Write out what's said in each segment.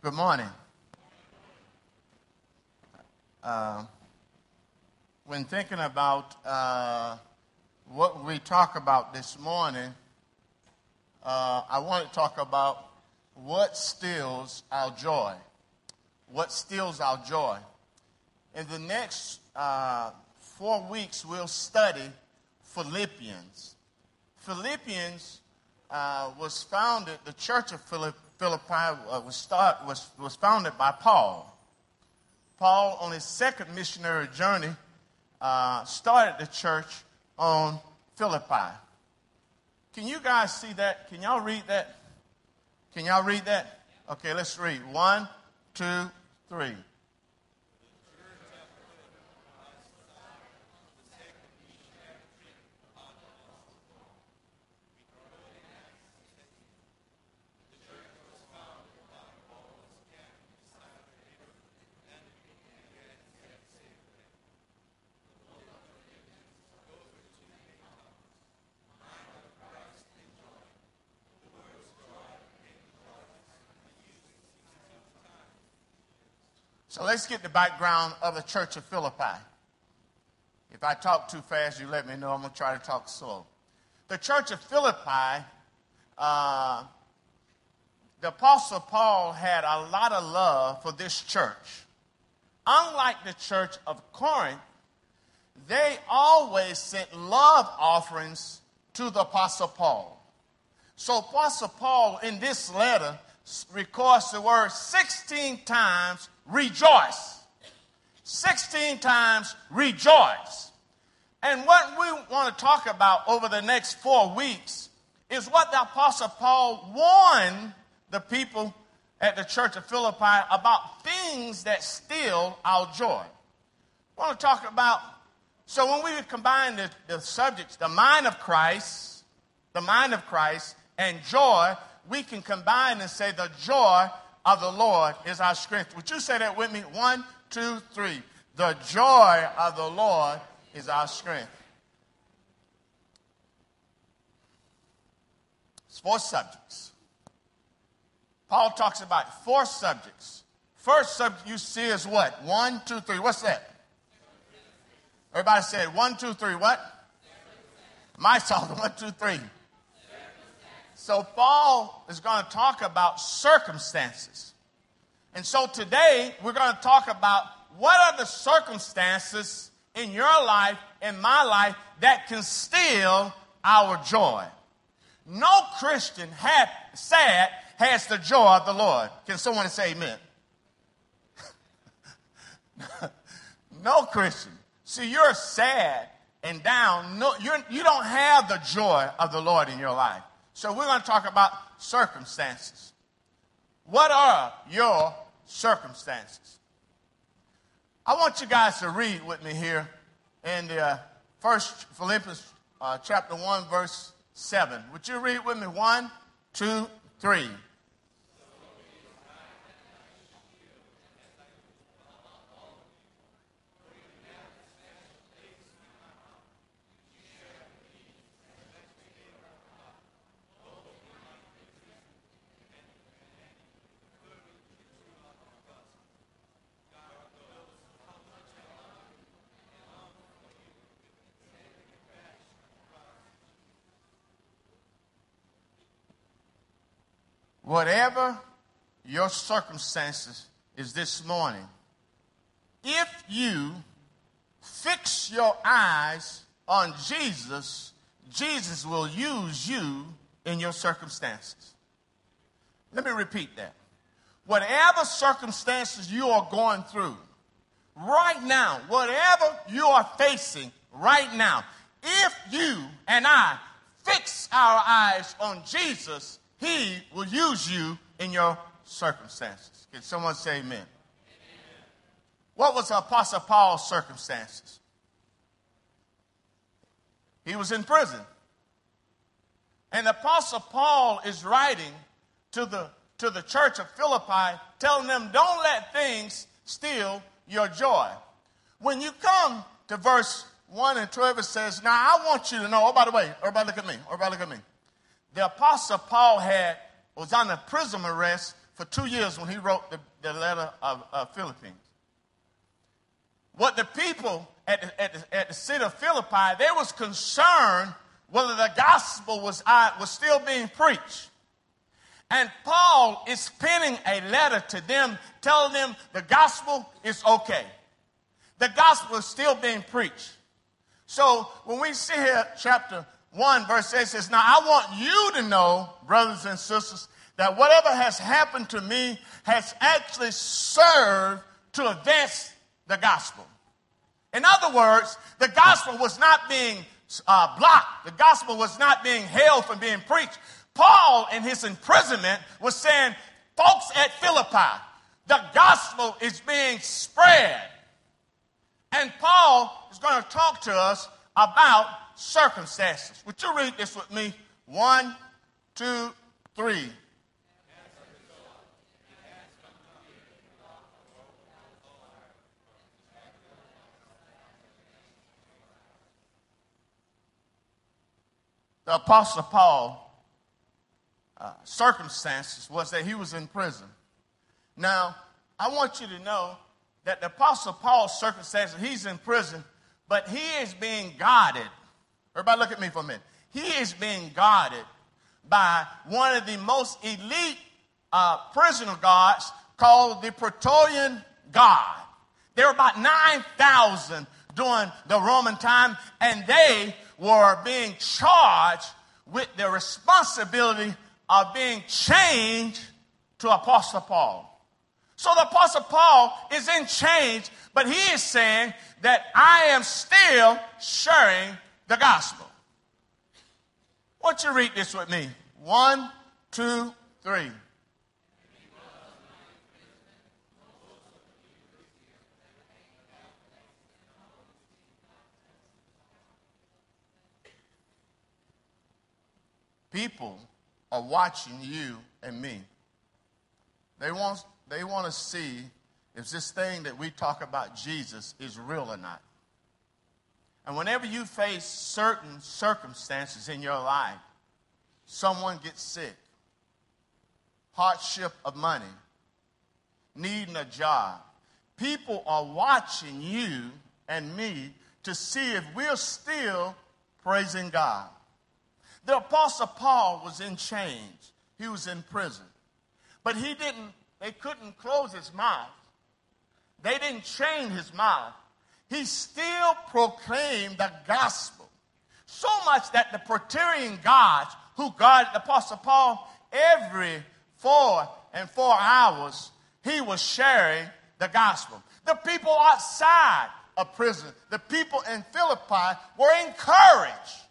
Good morning. Uh, when thinking about uh, what we talk about this morning, uh, I want to talk about what steals our joy. What steals our joy? In the next uh, four weeks, we'll study Philippians. Philippians uh, was founded, the church of Philippi was, start, was, was founded by Paul. Paul, on his second missionary journey, uh, started the church on Philippi. Can you guys see that? Can y'all read that? Can y'all read that? Okay, let's read. One, two, three. Let's get the background of the church of Philippi. If I talk too fast, you let me know. I'm going to try to talk slow. The church of Philippi, uh, the Apostle Paul had a lot of love for this church. Unlike the church of Corinth, they always sent love offerings to the Apostle Paul. So, Apostle Paul, in this letter, records the word 16 times rejoice. 16 times rejoice. And what we want to talk about over the next four weeks is what the Apostle Paul warned the people at the church of Philippi about things that steal our joy. I want to talk about, so when we combine the, the subjects, the mind of Christ, the mind of Christ, and joy, we can combine and say the joy of the Lord is our strength. Would you say that with me? One, two, three. The joy of the Lord is our strength. It's four subjects. Paul talks about four subjects. First subject you see is what? One, two, three. What's that? Everybody said one, two, three. What? My song, one, two, three. So, Paul is going to talk about circumstances. And so, today, we're going to talk about what are the circumstances in your life, in my life, that can steal our joy. No Christian had, sad has the joy of the Lord. Can someone say amen? no Christian. See, you're sad and down. No, you're, you don't have the joy of the Lord in your life. So we're going to talk about circumstances. What are your circumstances? I want you guys to read with me here in the uh, first Philippians uh, chapter 1, verse 7. Would you read with me? One, two, three. Whatever your circumstances is this morning, if you fix your eyes on Jesus, Jesus will use you in your circumstances. Let me repeat that. Whatever circumstances you are going through, right now, whatever you are facing right now, if you and I fix our eyes on Jesus, he will use you in your circumstances. Can someone say amen? amen? What was Apostle Paul's circumstances? He was in prison. And Apostle Paul is writing to the, to the church of Philippi, telling them, don't let things steal your joy. When you come to verse 1 and 12, it says, Now I want you to know, oh, by the way, everybody look at me, everybody look at me the apostle Paul had was under prison arrest for two years when he wrote the, the letter of, of Philippians. What the people at the, at, the, at the city of Philippi, they was concerned whether the gospel was, uh, was still being preached. And Paul is penning a letter to them telling them the gospel is okay. The gospel is still being preached. So when we see here, chapter 1, verse 8 says, Now I want you to know, brothers and sisters, that whatever has happened to me has actually served to advance the gospel. In other words, the gospel was not being uh, blocked, the gospel was not being held from being preached. Paul, in his imprisonment, was saying, Folks at Philippi, the gospel is being spread. And Paul is going to talk to us about circumstances. Would you read this with me? One, two, three. The Apostle Paul uh, circumstances was that he was in prison. Now, I want you to know that the Apostle Paul's circumstances, he's in prison, but he is being guarded. Everybody, look at me for a minute. He is being guarded by one of the most elite uh, prisoner guards called the Praetorian Guard. There were about 9,000 during the Roman time, and they were being charged with the responsibility of being changed to Apostle Paul. So the Apostle Paul is in chains, but he is saying that I am still sharing the gospel. Won't you read this with me? One, two, three. People are watching you and me. They want, they want to see if this thing that we talk about Jesus is real or not. And whenever you face certain circumstances in your life, someone gets sick, hardship of money, needing a job, people are watching you and me to see if we're still praising God. The Apostle Paul was in chains, he was in prison. But he didn't, they couldn't close his mouth, they didn't chain his mouth. He still proclaimed the gospel. So much that the Praetorian guards who guarded the Apostle Paul every four and four hours, he was sharing the gospel. The people outside of prison, the people in Philippi were encouraged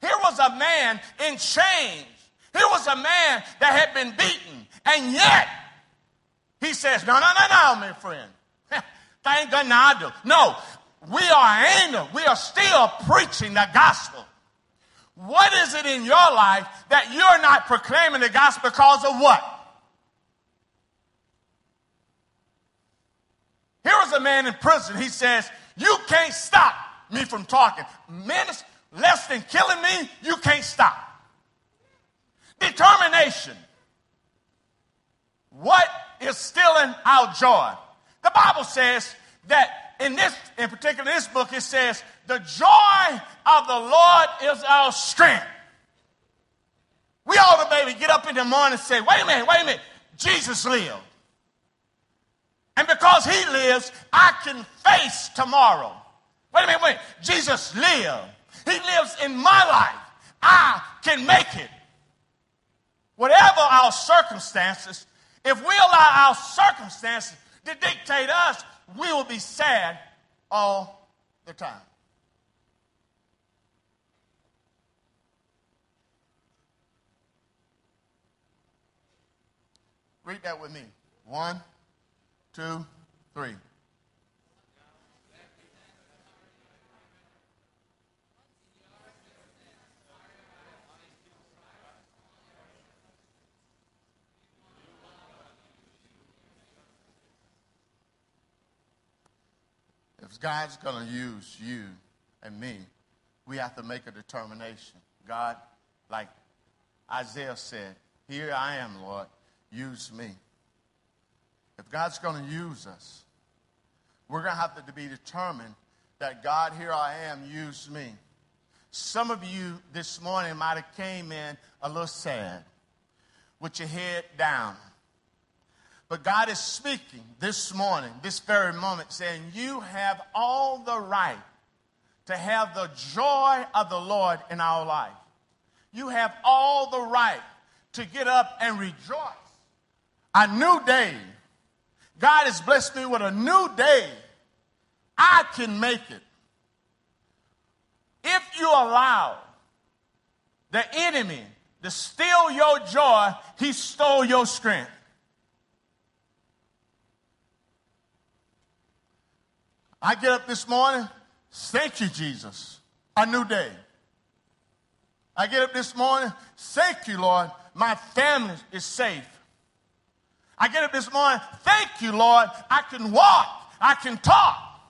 here was a man in chains. Here was a man that had been beaten. And yet, says, No, no, no, no, my friend. Thank God now No, we are angel. We are still preaching the gospel. What is it in your life that you're not proclaiming the gospel because of what? Here was a man in prison. He says, You can't stop me from talking. Minister, less than killing me, you can't stop. Determination. What is stealing our joy? The Bible says that in this, in particular, this book, it says, the joy of the Lord is our strength. We ought to, baby, get up in the morning and say, wait a minute, wait a minute, Jesus lived. And because he lives, I can face tomorrow. Wait a minute, wait. Jesus lived. He lives in my life. I can make it. Whatever our circumstances, if we allow our circumstances to dictate us, we will be sad all the time. Read that with me. One, two, three. God's going to use you and me, we have to make a determination. God, like Isaiah said, Here I am, Lord, use me. if God's going to use us, we're going to have to be determined that God, here I am, use me. Some of you this morning might have came in a little sad with your head down. But God is speaking this morning, this very moment, saying, You have all the right to have the joy of the Lord in our life. You have all the right to get up and rejoice. A new day. God has blessed me with a new day. I can make it. If you allow the enemy to steal your joy, he stole your strength. I get up this morning, thank you, Jesus. A new day. I get up this morning, thank you, Lord. My family is safe. I get up this morning, thank you, Lord. I can walk, I can talk.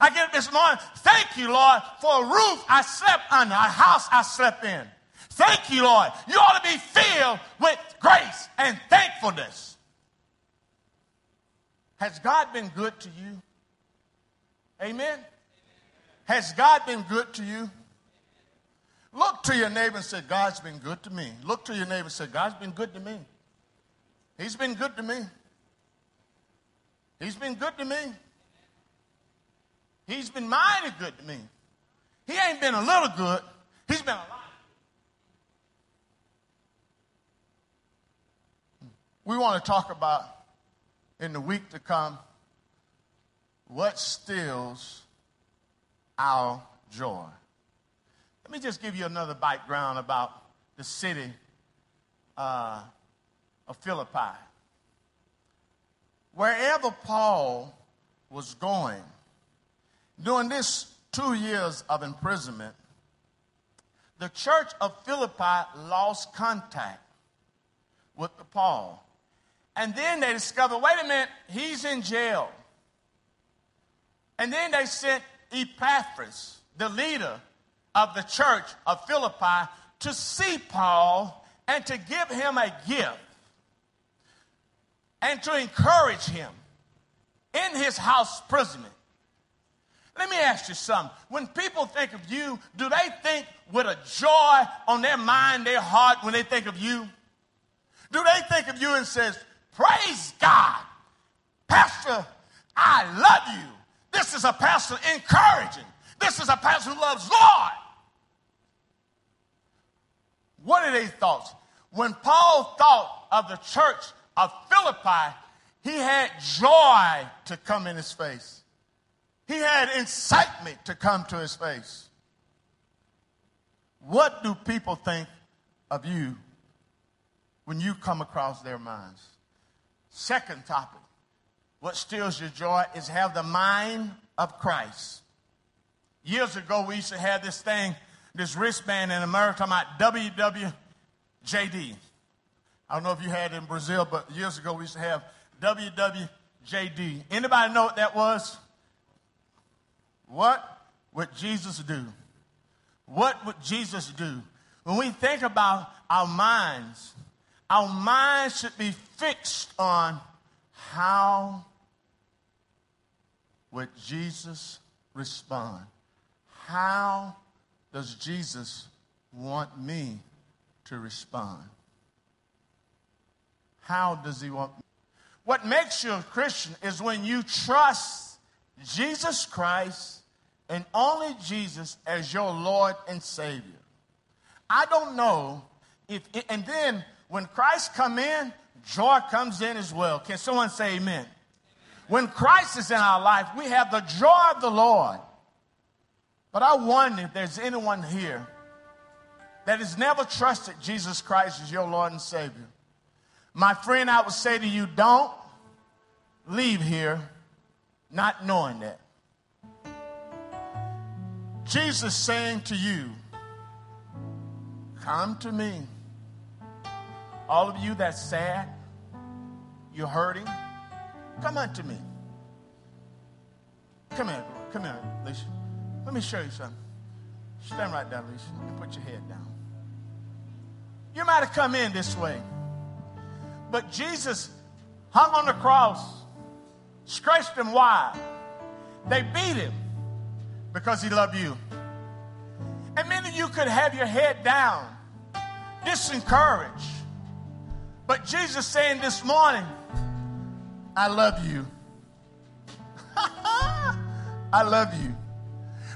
I get up this morning, thank you, Lord, for a roof I slept under, a house I slept in. Thank you, Lord. You ought to be filled with grace and thankfulness. Has God been good to you? Amen. Has God been good to you? Look to your neighbor and say, God's been good to me. Look to your neighbor and say, God's been good to me. He's been good to me. He's been good to me. He's been mighty good to me. He ain't been a little good, he's been a lot. Hmm. We want to talk about in the week to come what steals our joy? Let me just give you another background about the city uh, of Philippi. Wherever Paul was going, during this two years of imprisonment, the church of Philippi lost contact with Paul. And then they discovered wait a minute, he's in jail. And then they sent Epaphras, the leader of the church of Philippi, to see Paul and to give him a gift and to encourage him in his house imprisonment. Let me ask you something. When people think of you, do they think with a joy on their mind, their heart, when they think of you? Do they think of you and says, praise God, Pastor, I love you. Is a pastor encouraging. This is a pastor who loves Lord. What are their thoughts? When Paul thought of the church of Philippi, he had joy to come in his face. He had incitement to come to his face. What do people think of you when you come across their minds? Second topic what steals your joy is have the mind of Christ. Years ago, we used to have this thing, this wristband in America talking about WWJD. I don't know if you had it in Brazil, but years ago we used to have WWJD. Anybody know what that was? What would Jesus do? What would Jesus do? When we think about our minds, our minds should be fixed on how would Jesus respond? How does Jesus want me to respond? How does he want me? What makes you a Christian is when you trust Jesus Christ and only Jesus as your Lord and Savior. I don't know if, and then when Christ come in, joy comes in as well. Can someone say amen? When Christ is in our life, we have the joy of the Lord. But I wonder if there's anyone here that has never trusted Jesus Christ as your Lord and Savior. My friend, I would say to you, don't leave here not knowing that. Jesus saying to you, Come to me. All of you that's sad, you're hurting, come unto me. Come here, come here, Alicia. Let me show you something. Stand right down, Alicia, and put your head down. You might have come in this way, but Jesus hung on the cross, scratched him wide. They beat him because he loved you. And many of you could have your head down, discouraged. But Jesus saying this morning, I love you. I love you.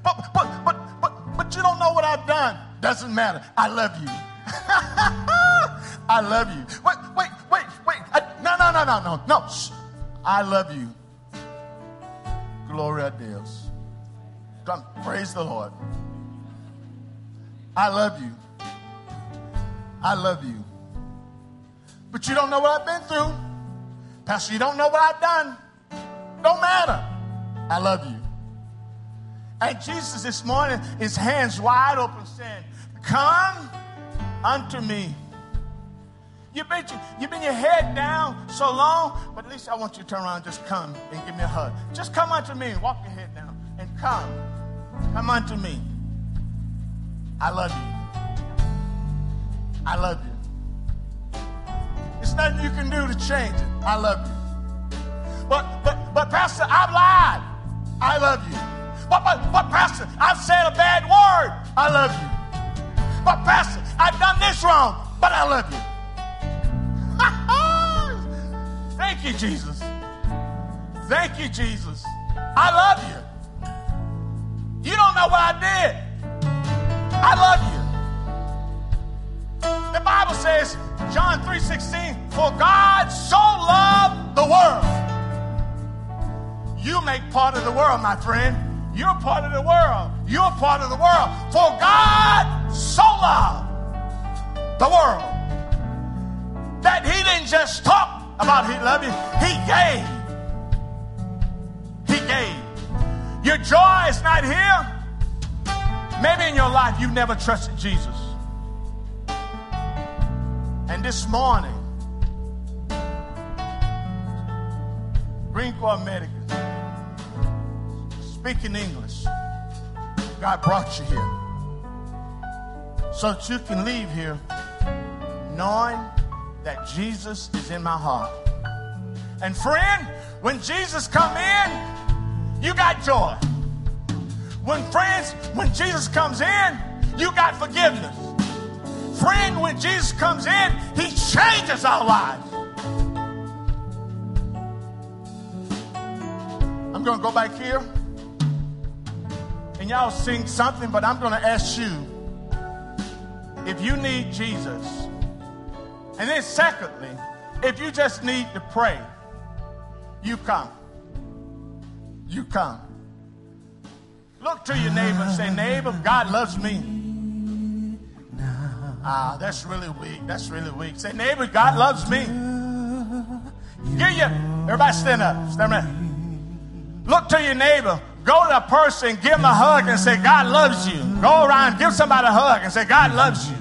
But, but, but, but, but you don't know what I've done. Doesn't matter. I love you. I love you. Wait, wait, wait, wait. I, no, no, no, no, no, no. I love you. Gloria Deus. Come, praise the Lord. I love you. I love you. But you don't know what I've been through. Pastor, you don't know what I've done. Don't matter. I love you. And Jesus this morning, his hands wide open, saying, Come unto me. You've been, you've been your head down so long, but at least I want you to turn around just come and give me a hug. Just come unto me. Walk your head down and come. Come unto me. I love you. I love you. There's nothing you can do to change it. I love you. But but but Pastor, I've lied. I love you. But but but Pastor, I've said a bad word. I love you. But Pastor, I've done this wrong, but I love you. Thank you, Jesus. Thank you, Jesus. I love you. You don't know what I did. I love you. The Bible says, John 3:16, for God so loved the world. You make part of the world, my friend. You're part of the world. You're part of the world. For God so loved the world that he didn't just talk about he loved you, he gave. He gave. Your joy is not here. Maybe in your life you've never trusted Jesus. And this morning, Green Corps Medical, speaking English, God brought you here so that you can leave here knowing that Jesus is in my heart. And friend, when Jesus come in, you got joy. When friends, when Jesus comes in, you got forgiveness. Friend, when Jesus comes in, he changes our lives. I'm going to go back here and y'all sing something, but I'm going to ask you if you need Jesus. And then, secondly, if you just need to pray, you come. You come. Look to your neighbor and say, Neighbor, God loves me. Ah, that's really weak. That's really weak. Say, Neighbor, God loves me. Give you. Everybody stand up. Stand up. Look to your neighbor. Go to a person, give him a hug, and say, God loves you. Go around, give somebody a hug, and say, God loves you.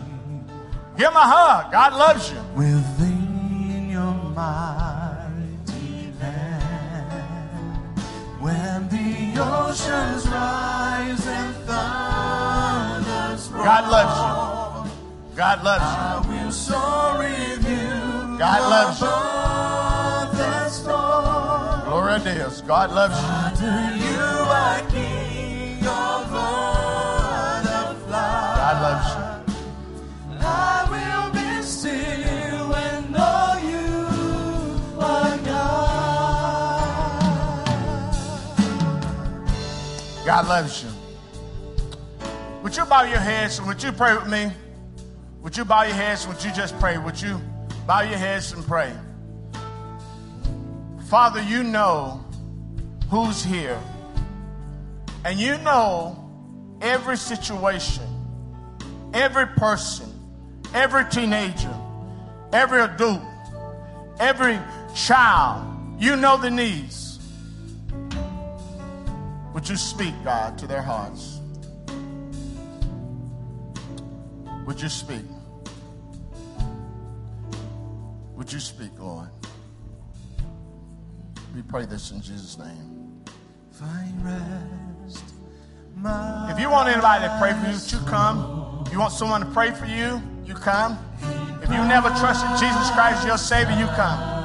Give him a hug. God loves you. Within your mighty hand, when the oceans rise and thunders roll, God loves you. God loves I will soar with you. God loves you. Glory to Deus. God loves you. Under you are king the. God loves you. I will be still and know you are God. God loves you. Would you bow your heads and would you pray with me? Would you bow your heads? Would you just pray? Would you bow your heads and pray? Father, you know who's here. And you know every situation, every person, every teenager, every adult, every child. You know the needs. Would you speak, God, to their hearts? Would you speak? Would you speak, Lord? We pray this in Jesus' name. Find rest, If you want anybody to pray for you, you come. If you want someone to pray for you, you come. If you never trusted Jesus Christ, your Savior, you come.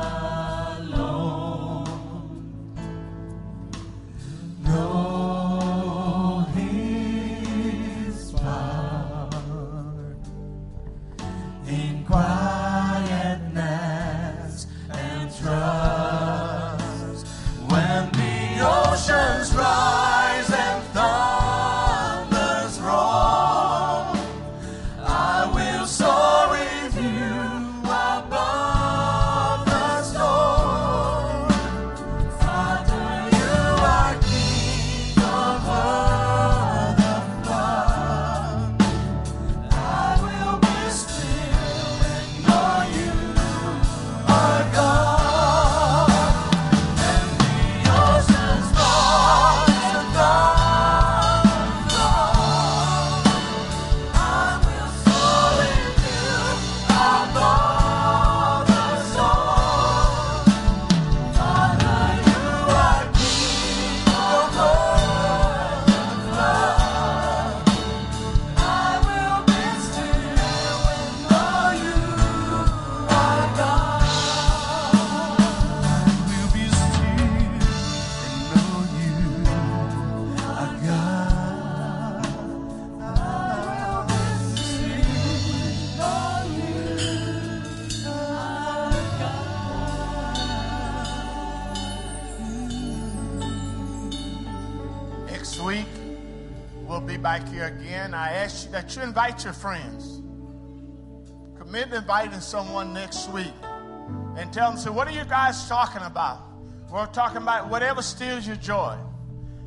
Again. I ask you that you invite your friends. Commit to inviting someone next week and tell them, say, what are you guys talking about? We're talking about whatever steals your joy.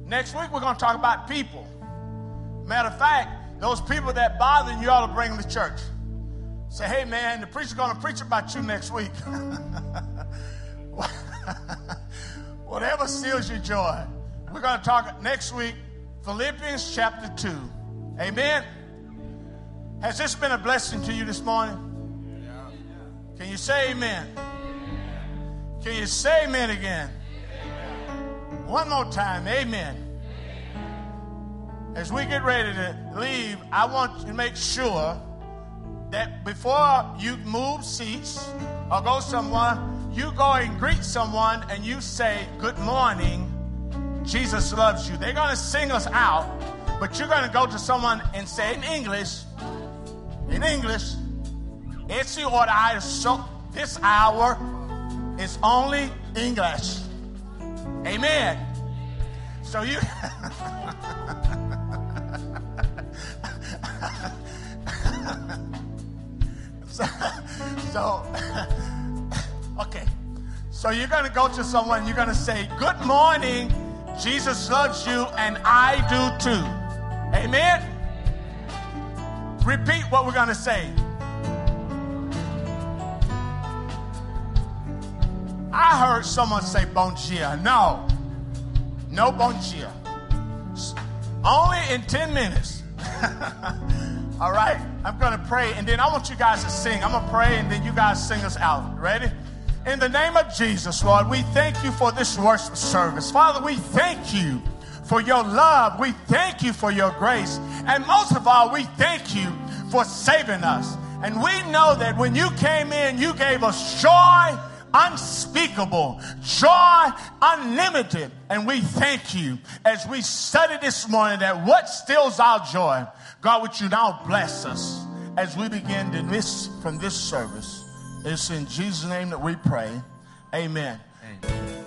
Next week, we're going to talk about people. Matter of fact, those people that bother you, you ought to bring them to church. Say, hey, man, the preacher's going to preach about you next week. whatever steals your joy. We're going to talk next week, Philippians chapter 2. Amen. Has this been a blessing to you this morning? Can you say amen? Can you say amen again? One more time, amen. As we get ready to leave, I want to make sure that before you move seats or go somewhere, you go and greet someone and you say, Good morning, Jesus loves you. They're going to sing us out, but you're going to go to someone and say in English, in English, esse horário, so this hour is only English. Amen. So you. so, so okay. So you're going to go to someone, you're going to say, Good morning, Jesus loves you, and I do too. Amen. Repeat what we're going to say. I heard someone say bon dia. No, no bon dia. Only in 10 minutes. All right? I'm going to pray, and then I want you guys to sing. I'm going to pray, and then you guys sing us out. Ready? In the name of Jesus, Lord, we thank you for this worship service. Father, we thank you for your love. We thank you for your grace. And most of all, we thank you for saving us. And we know that when you came in, you gave us joy unspeakable, joy unlimited. And we thank you as we study this morning that what steals our joy, God, would you now bless us as we begin to miss from this service. It's in Jesus' name that we pray. Amen. Amen.